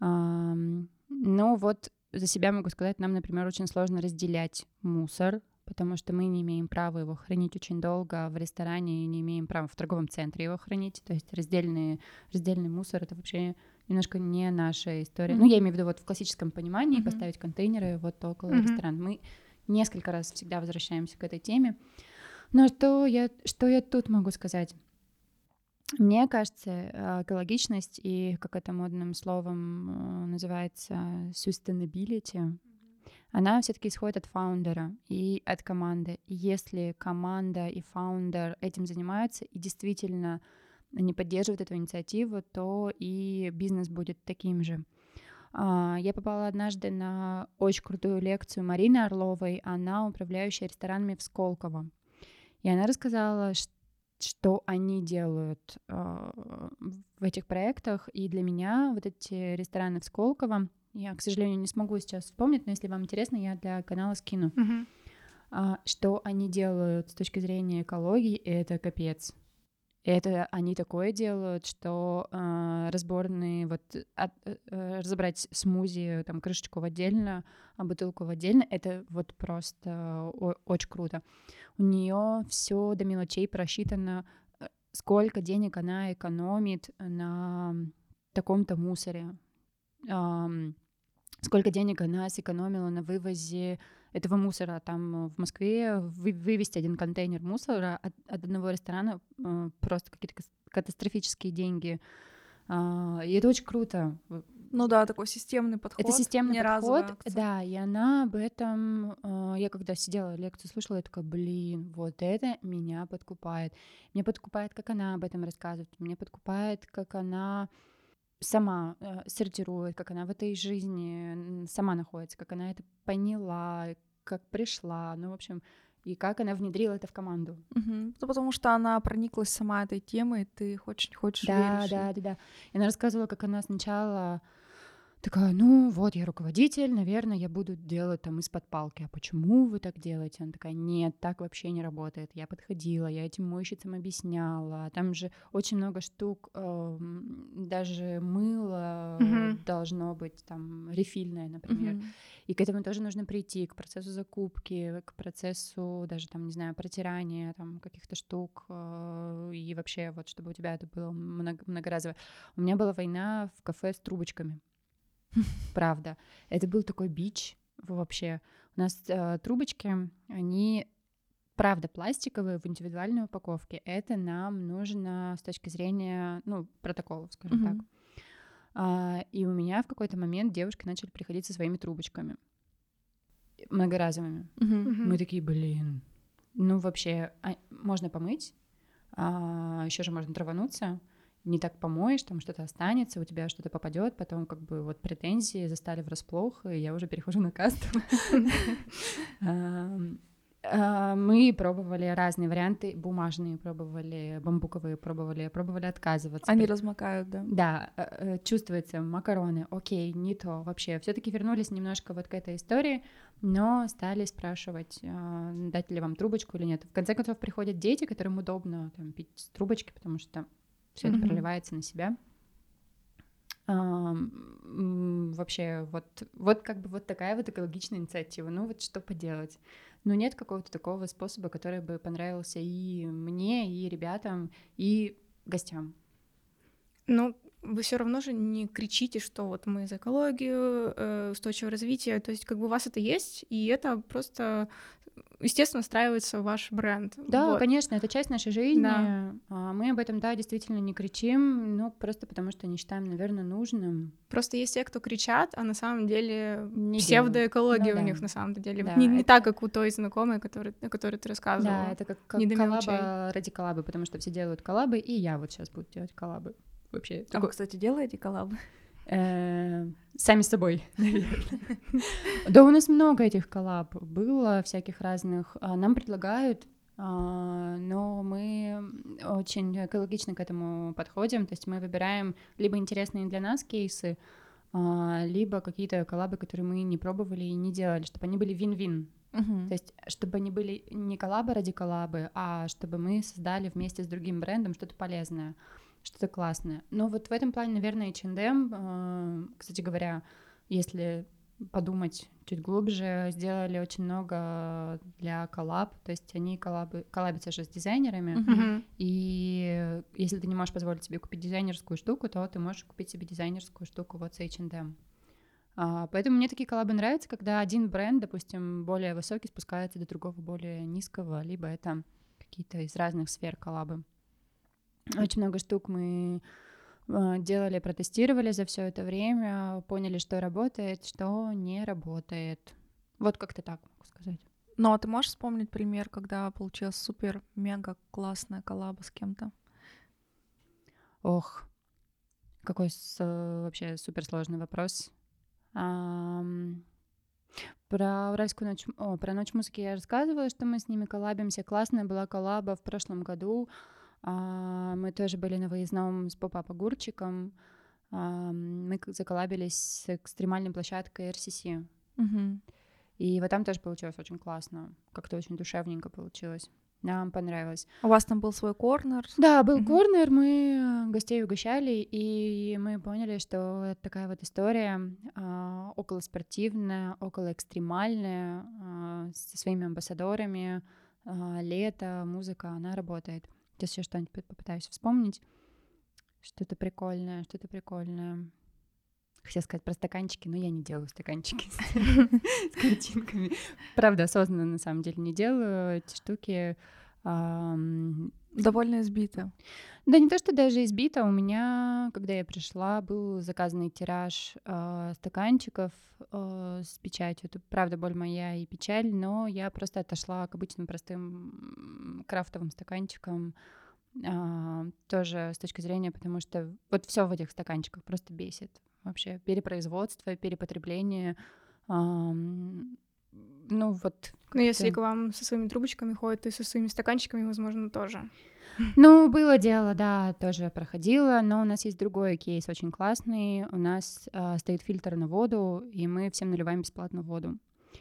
ну вот за себя могу сказать, нам, например, очень сложно разделять мусор, потому что мы не имеем права его хранить очень долго в ресторане и не имеем права в торговом центре его хранить. То есть раздельный, раздельный мусор — это вообще немножко не наша история. Mm-hmm. Ну, я имею в виду вот в классическом понимании mm-hmm. поставить контейнеры вот около mm-hmm. ресторана. Мы несколько раз всегда возвращаемся к этой теме. Но что я, что я тут могу сказать? Мне кажется, экологичность и, как это модным словом э, называется, sustainability, она все-таки исходит от фаундера и от команды. И если команда и фаундер этим занимаются и действительно не поддерживают эту инициативу, то и бизнес будет таким же. А, я попала однажды на очень крутую лекцию Марины Орловой, она управляющая ресторанами в Сколково. И она рассказала, что они делают э, в этих проектах. И для меня вот эти рестораны в Сколково, я, к сожалению, не смогу сейчас вспомнить, но если вам интересно, я для канала скину. Uh-huh. А, что они делают с точки зрения экологии, это капец. Это они такое делают, что э, разборные вот от, э, разобрать смузи, там крышечку в отдельно, а бутылку в отдельно, это вот просто о- очень круто. У нее все до мелочей просчитано, э, сколько денег она экономит на таком-то мусоре, э, сколько денег она сэкономила на вывозе этого мусора. Там в Москве вы, вывести один контейнер мусора от, от одного ресторана э, просто какие-то катастрофические деньги. Э, и это очень круто. Ну да, такой системный подход. Это системный подход, акция. да, и она об этом, э, я когда сидела лекцию слушала, я такая, блин, вот это меня подкупает. Меня подкупает, как она об этом рассказывает, меня подкупает, как она сама э, сортирует, как она в этой жизни сама находится, как она это поняла, как пришла. Ну, в общем, и как она внедрила это в команду. Угу. Ну, потому что она прониклась сама этой темой, ты очень хочешь да, веришь. Да, да, да. И она рассказывала, как она сначала такая, ну вот я руководитель, наверное, я буду делать там из-под палки. А почему вы так делаете? Она такая, нет, так вообще не работает. Я подходила, я этим мойщицам объясняла. Там же очень много штук, э, даже мыло mm-hmm. должно быть там рефильное, например. Mm-hmm. И к этому тоже нужно прийти, к процессу закупки, к процессу даже там, не знаю, протирания там каких-то штук э, и вообще вот, чтобы у тебя это было много- многоразовое. У меня была война в кафе с трубочками. Правда. Это был такой бич вообще. У нас э, трубочки, они правда пластиковые в индивидуальной упаковке. Это нам нужно с точки зрения, ну, протоколов, скажем mm-hmm. так. А, и у меня в какой-то момент девушки начали приходить со своими трубочками многоразовыми. Mm-hmm. Мы такие, блин, ну вообще а, можно помыть, а, еще же можно травануться не так помоешь, там что-то останется, у тебя что-то попадет, потом как бы вот претензии застали врасплох, и я уже перехожу на касту. А, мы пробовали разные варианты, бумажные пробовали, бамбуковые пробовали, пробовали отказываться. Они размокают, да? Да, э, э, чувствуется, макароны, окей, не то вообще. все таки вернулись немножко вот к этой истории, но стали спрашивать, а, дать ли вам трубочку или нет. В конце концов приходят дети, которым удобно там, пить с трубочки, потому что все mm-hmm. это проливается на себя. А, вообще, вот, вот как бы вот такая вот экологичная инициатива. Ну вот что поделать. Но нет какого-то такого способа, который бы понравился и мне, и ребятам, и гостям. Ну, вы все равно же не кричите, что вот мы за экологию, э, устойчивое развитие. То есть как бы у вас это есть, и это просто естественно, встраивается в ваш бренд. Да, вот. конечно, это часть нашей жизни. Да. А, мы об этом, да, действительно не кричим, ну, просто потому что не считаем, наверное, нужным. Просто есть те, кто кричат, а на самом деле не псевдоэкология ну, у да. них на самом деле. Да, не, это... не так, как у той знакомой, который, о которой ты рассказывала. Да, это как, как коллаба ради коллабы, потому что все делают коллабы, и я вот сейчас буду делать коллабы. Вообще. А такой... вы, кстати, делаете коллабы? Э, сами с собой, Да, у нас много этих коллаб было, всяких разных. А, нам предлагают, а, но мы очень экологично к этому подходим. То есть мы выбираем либо интересные для нас кейсы, а, либо какие-то коллабы, которые мы не пробовали и не делали, чтобы они были вин-вин. Uh-huh. То есть, чтобы они были не коллабы ради коллабы, а чтобы мы создали вместе с другим брендом что-то полезное что-то классное. Но вот в этом плане, наверное, H&M, кстати говоря, если подумать чуть глубже, сделали очень много для коллаб, то есть они коллабы, коллабятся же с дизайнерами, mm-hmm. и если ты не можешь позволить себе купить дизайнерскую штуку, то ты можешь купить себе дизайнерскую штуку вот с H&M. А, поэтому мне такие коллабы нравятся, когда один бренд, допустим, более высокий спускается до другого более низкого, либо это какие-то из разных сфер коллабы. Очень много штук мы а, делали, протестировали за все это время, поняли, что работает, что не работает. Вот как-то так могу сказать. Ну, а ты можешь вспомнить пример, когда получилась супер-мега классная коллаба с кем-то? Ох, какой с, вообще суперсложный вопрос. А, про Уральскую ночь, о, про ночь музыки я рассказывала, что мы с ними коллабимся. Классная была коллаба в прошлом году. Мы тоже были на выездном с поп Огурчиком. А, мы заколабились с экстремальной площадкой RCC. Угу. И вот там тоже получилось очень классно. Как-то очень душевненько получилось. Нам понравилось. У вас там был свой корнер? Да, был угу. корнер, мы гостей угощали, и мы поняли, что это такая вот история э, около спортивная, около экстремальная, э, со своими амбассадорами. Э, лето, музыка, она работает. Сейчас я что-нибудь попытаюсь вспомнить. Что-то прикольное, что-то прикольное. Хотела сказать про стаканчики, но я не делаю стаканчики с картинками. Правда, осознанно на самом деле не делаю эти штуки. Довольно избита. Да не то, что даже избита. У меня, когда я пришла, был заказанный тираж э, стаканчиков э, с печатью. Это, правда, боль моя и печаль, но я просто отошла к обычным простым крафтовым стаканчикам. Э, тоже с точки зрения, потому что вот все в этих стаканчиках просто бесит. Вообще перепроизводство, перепотребление. Э, ну вот... Ну, если к вам со своими трубочками ходят и со своими стаканчиками, возможно, тоже. Ну, было дело, да, тоже проходило, но у нас есть другой кейс, очень классный. У нас э, стоит фильтр на воду, и мы всем наливаем бесплатно воду.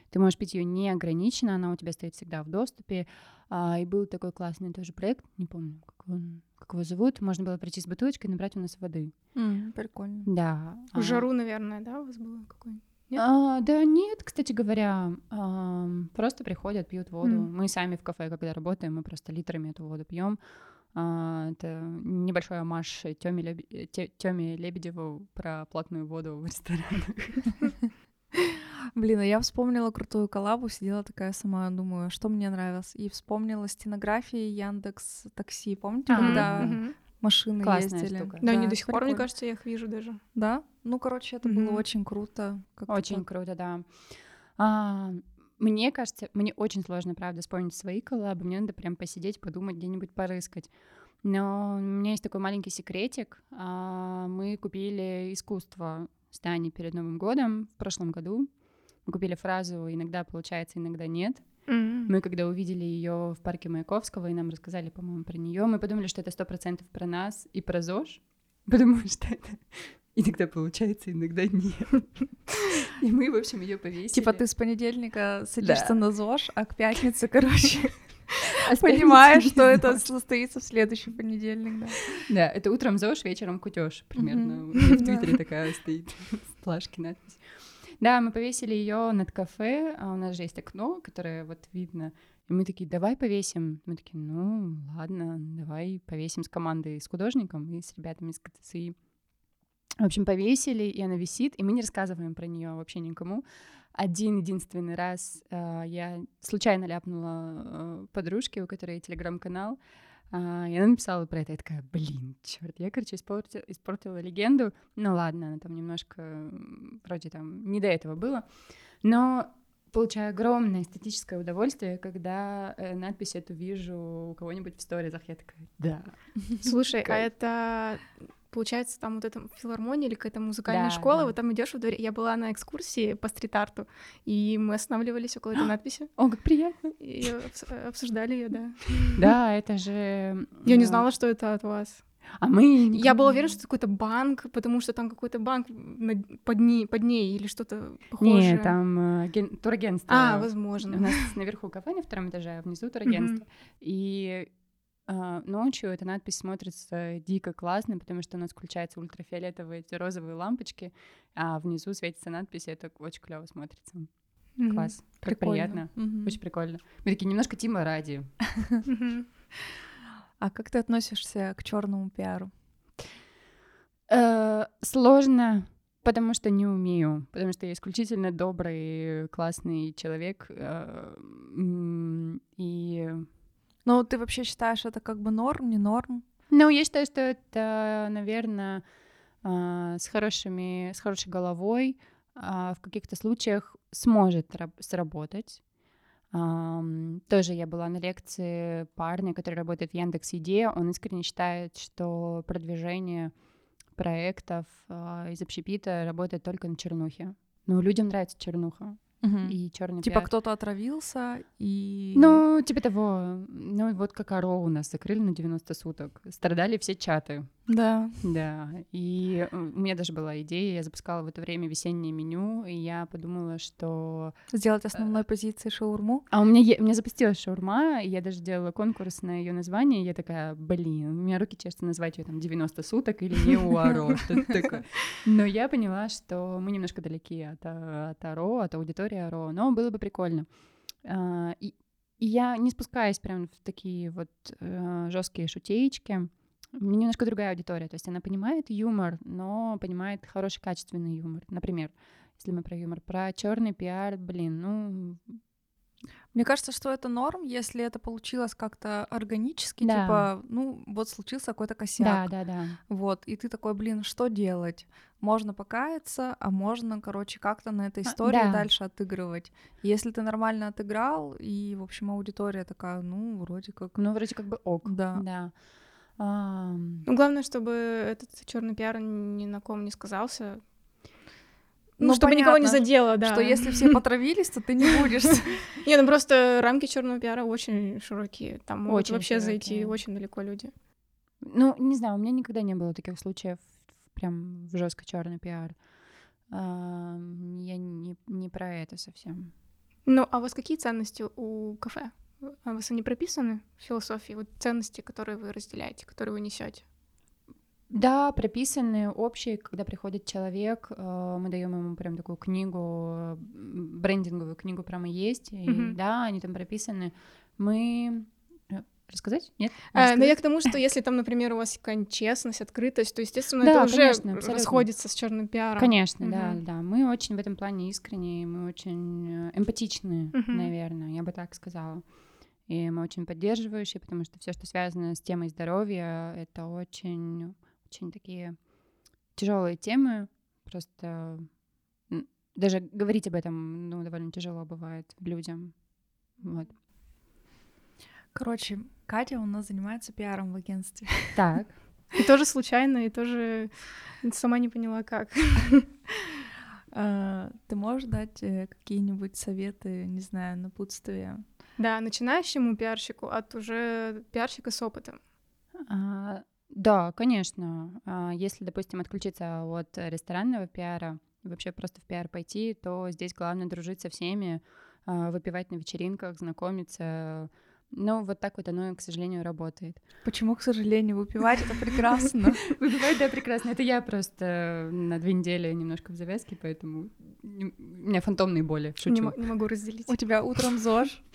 Ты можешь пить ее неограниченно, она у тебя стоит всегда в доступе. А, и был такой классный тоже проект, не помню, как, он, как его зовут. Можно было прийти с бутылочкой и набрать у нас воды. Mm, прикольно. Да. В а... жару, наверное, да, у вас было какой нет? А, да нет, кстати говоря, а, просто приходят, пьют воду. Mm. Мы сами в кафе, когда работаем, мы просто литрами эту воду пьем. А, это небольшой амаш Тёме, Леб... Тёме Лебедеву про платную воду в ресторанах. Блин, а я вспомнила крутую коллабу, сидела такая сама, думаю, что мне нравилось. И вспомнила стенографии Яндекс Такси. Помните, когда машины Классная ездили? Штука. Да, они до сих пор, мне кажется, я их вижу даже. Да? Ну, короче, это было очень круто. Очень круто, да. А, мне кажется, мне очень сложно, правда, вспомнить свои коллабы. Мне надо прям посидеть, подумать, где-нибудь порыскать. Но у меня есть такой маленький секретик. А, мы купили искусство Стани перед Новым годом в прошлом году. Мы купили фразу «иногда получается, иногда нет». Mm-hmm. Мы когда увидели ее в парке Маяковского и нам рассказали, по-моему, про нее, мы подумали, что это сто процентов про нас и про ЗОЖ, потому что это иногда получается, иногда нет. И мы, в общем, ее повесили. Типа ты с понедельника садишься да. на ЗОЖ, а к пятнице, короче, а понимаешь, что это состоится в следующий понедельник, да. Да, это утром ЗОЖ, вечером кутеж примерно. В Твиттере такая стоит плашки надпись. Да, мы повесили ее над кафе, а у нас же есть окно, которое вот видно. И мы такие, давай повесим. Мы такие, ну, ладно, давай повесим с командой, с художником и с ребятами из КТЦИ. В общем, повесили, и она висит, и мы не рассказываем про нее вообще никому. Один единственный раз э, я случайно ляпнула э, подружке, у которой телеграм-канал, и она написала про это, я такая, блин, черт, я, короче, испортила, испортила легенду. Ну ладно, она там немножко, вроде там, не до этого было. Но получаю огромное эстетическое удовольствие, когда э, надпись эту вижу у кого-нибудь в сторизах. Я такая, да. Слушай, а это получается, там вот эта филармония или какая-то музыкальная да, школа, да. вот там идешь во дворе. Я была на экскурсии по стрит-арту, и мы останавливались около этой надписи. О, как приятно! И обсуждали ее, да. Да, это же... Я не знала, что это от вас. А мы... Я была уверена, что это какой-то банк, потому что там какой-то банк под ней, под ней или что-то похожее. Нет, там э, турагентство. А, возможно. У нас наверху кафе на втором этаже, а внизу турагентство. И а, ночью эта надпись смотрится дико классно, потому что у нас включаются ультрафиолетовые эти розовые лампочки, а внизу светится надпись, и это очень клево смотрится. Mm-hmm. Класс. Как приятно. Mm-hmm. Очень прикольно. Мы такие немножко Тима ради. А как ты относишься к черному пиару? Э, сложно, потому что не умею, потому что я исключительно добрый, классный человек, э, и ну, ты вообще считаешь это как бы норм, не норм? Ну, я считаю, что это, наверное, а, с хорошими, с хорошей головой а, в каких-то случаях сможет сработать. Тоже я была на лекции парня, который работает в Яндекс Еде. Он искренне считает, что продвижение проектов а, из общепита работает только на чернухе. Ну, людям нравится чернуха угу. и черный Типа пиар. кто-то отравился и... Ну, типа того. Ну, вот как Аро у нас закрыли на 90 суток. Страдали все чаты. Да. Да. И у меня даже была идея, я запускала в это время весеннее меню, и я подумала, что... Сделать основной э, позиции шаурму? А у меня, у меня запустилась шаурма, и я даже делала конкурс на ее название, и я такая, блин, у меня руки честно назвать ее там 90 суток или не у Аро, что-то такое. Но я поняла, что мы немножко далеки от, от Аро, от аудитории Аро, но было бы прикольно. А, и, и я не спускаюсь прям в такие вот э, жесткие шутеечки, немножко другая аудитория. То есть она понимает юмор, но понимает хороший, качественный юмор. Например, если мы про юмор, про черный пиар, блин, ну мне кажется, что это норм, если это получилось как-то органически, да. типа, ну, вот случился какой-то косяк. Да, да, да. Вот, и ты такой, блин, что делать? Можно покаяться, а можно, короче, как-то на этой а, истории да. дальше отыгрывать. Если ты нормально отыграл, и, в общем, аудитория такая, ну, вроде как... Ну, вроде как бы ок. Да. Да. Ну, главное, чтобы этот черный пиар ни на ком не сказался. Ну, Ну, чтобы никого не понятно, задело, да. Что если все потравились, то ты не будешь. Не, ну просто рамки черного пиара очень широкие. Там могут вообще зайти очень далеко люди. Ну, не знаю, у меня никогда не было таких случаев прям в жестко черный пиар. Я не, не про это совсем. Ну, а у вас какие ценности у кафе? А у вас они прописаны в философии? Вот ценности, которые вы разделяете, которые вы несете? Да, прописаны общие, когда приходит человек, э, мы даем ему прям такую книгу, брендинговую книгу прямо есть, и Мгм. да, они там прописаны. Мы э, рассказать? Нет? Не А, но я рассказать? к тому, что если там, например, у вас какая-нибудь честность, открытость, то, естественно, Да, это уже конечно, абсолютно. расходится с черным пиаром. Конечно, да, Мгм. да. Мы очень в этом плане искренние, мы очень э, эмпатичные, Мгм. наверное, я бы так сказала. И мы очень поддерживающие, потому что все, что связано с темой здоровья, это очень, очень такие тяжелые темы. Просто даже говорить об этом, ну, довольно тяжело бывает людям. Вот. Короче, Катя у нас занимается пиаром в агентстве. Так. И тоже случайно, и тоже сама не поняла, как. А, Ты можешь дать э, какие-нибудь советы, не знаю, напутствия? Да, начинающему пиарщику от уже пиарщика с опытом. А, Да, конечно. А, Если, допустим, отключиться от ресторанного пиара, вообще просто в пиар пойти, то здесь главное дружить со всеми, а, выпивать на вечеринках, знакомиться. Ну, вот так вот оно, к сожалению, работает. Почему, к сожалению, выпивать это прекрасно? Выпивать, да, прекрасно. Это я просто на две недели немножко в завязке, поэтому у меня фантомные боли, Не, шучу. не могу разделить. У тебя утром ЗОЖ.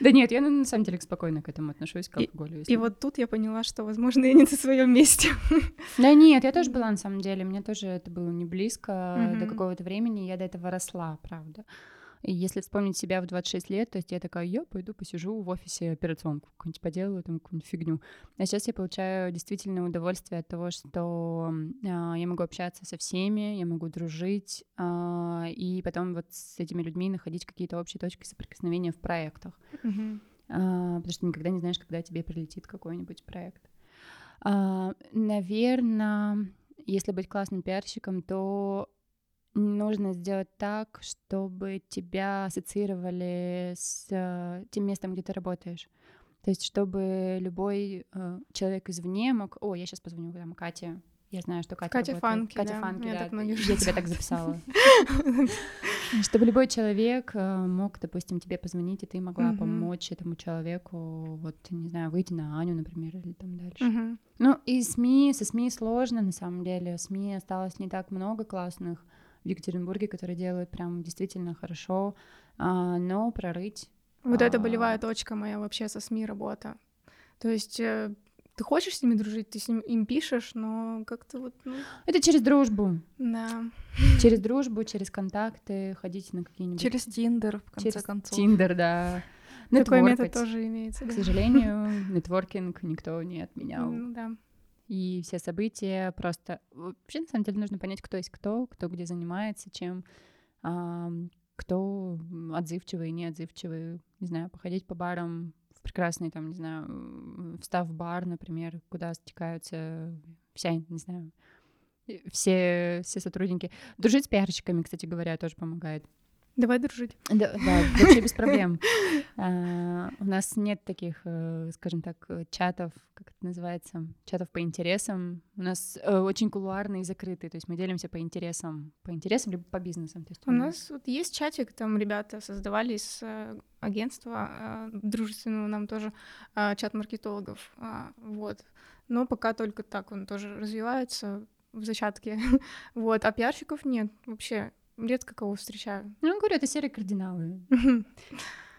Да нет, я на самом деле спокойно к этому отношусь, к И- алкоголю. И вот тут я поняла, что, возможно, я не на своем месте. Да нет, я тоже была на самом деле, мне тоже это было не близко до какого-то времени, я до этого росла, правда. И если вспомнить себя в 26 лет, то есть я такая, я пойду посижу в офисе операционку какую-нибудь поделаю, там какую-нибудь фигню. А сейчас я получаю действительно удовольствие от того, что а, я могу общаться со всеми, я могу дружить, а, и потом вот с этими людьми находить какие-то общие точки соприкосновения в проектах. А, потому что никогда не знаешь, когда тебе прилетит какой-нибудь проект. Наверное, если быть классным пиарщиком, то нужно сделать так, чтобы тебя ассоциировали с э, тем местом, где ты работаешь. То есть, чтобы любой э, человек извне мог... О, я сейчас позвоню там Кате. Я знаю, что Катя Катя работает. Фанки, Катя да, Фанки, меня да. так многие Я тебя так записала. Чтобы любой человек э, мог, допустим, тебе позвонить, и ты могла помочь этому человеку, вот, не знаю, выйти на Аню, например, или там дальше. Ну, и СМИ, со СМИ сложно, на самом деле. СМИ осталось не так много классных в Екатеринбурге, которые делают прям действительно хорошо, а, но прорыть. Вот это А. болевая точка моя вообще со СМИ работа. То есть э, ты хочешь с ними дружить, ты с ним им пишешь, но как-то вот, ну, Это через дружбу. да. Через дружбу, через контакты, ходить на какие-нибудь... Через Тиндер, в конце через концов. Тиндер, да. Такой метод Нетворкать. тоже имеется. К да. сожалению, нетворкинг никто не отменял. Ну да. И все события просто... Вообще, на самом деле, нужно понять, кто есть кто, кто где занимается, чем, кто отзывчивый, неотзывчивый. Не знаю, походить по барам в прекрасный, там, не знаю, встав в бар, например, куда стекаются вся, не знаю, все, все сотрудники. Дружить с пиарщиками, кстати говоря, тоже помогает. Давай дружить. Да, да, вообще без проблем. А, У нас нет таких, э, скажем так, э, чатов, это называется, чатов по интересам. У нас э, очень кулуарные и закрытые, то есть мы делимся по интересам, по интересам либо по бизнесам. То есть У нас вот есть чатик, там ребята создавали из э, агентства э, дружественного нам тоже э, чат маркетологов, а, вот. Но пока только так он тоже развивается в зачатке, вот. А пиарщиков нет вообще. Редко кого встречаю. Ну, говорю, это серые кардиналы.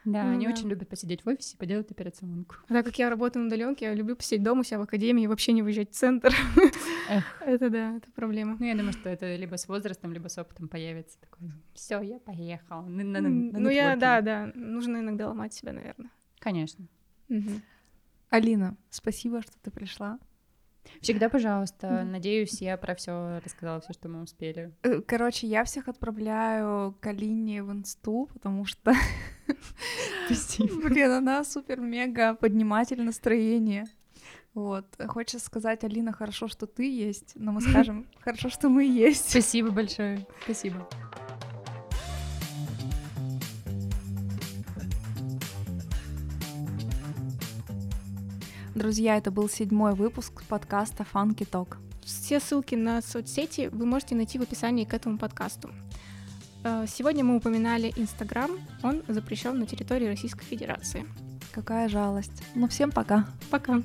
Да, Ну они очень любят посидеть в офисе и поделать операционку. А так как я работаю на удаленке, я люблю посидеть дома у себя в академии и вообще не выезжать в центр. Это да, это проблема. Ну, я думаю, что это либо с возрастом, либо с опытом появится такой. Все, я поехал. Ну я, да, нетворкинг». да, нужно иногда ломать себя, наверное. Конечно. Алина, спасибо, что ты пришла. Всегда, пожалуйста. Надеюсь, я про все рассказала, все, что мы успели. Э, Короче, я всех отправляю к Алине в инсту, потому что, блин, она супер-мега подниматель настроения. Вот. Хочется сказать, Алина, хорошо, что ты есть, но мы скажем, хорошо, что мы есть. Спасибо большое. Спасибо. Друзья, это был седьмой выпуск подкаста Funky Talk. Все ссылки на соцсети вы можете найти в описании к этому подкасту. Э, сегодня мы упоминали Инстаграм, он запрещен на территории Российской Федерации. Какая жалость. Ну всем пока. Пока.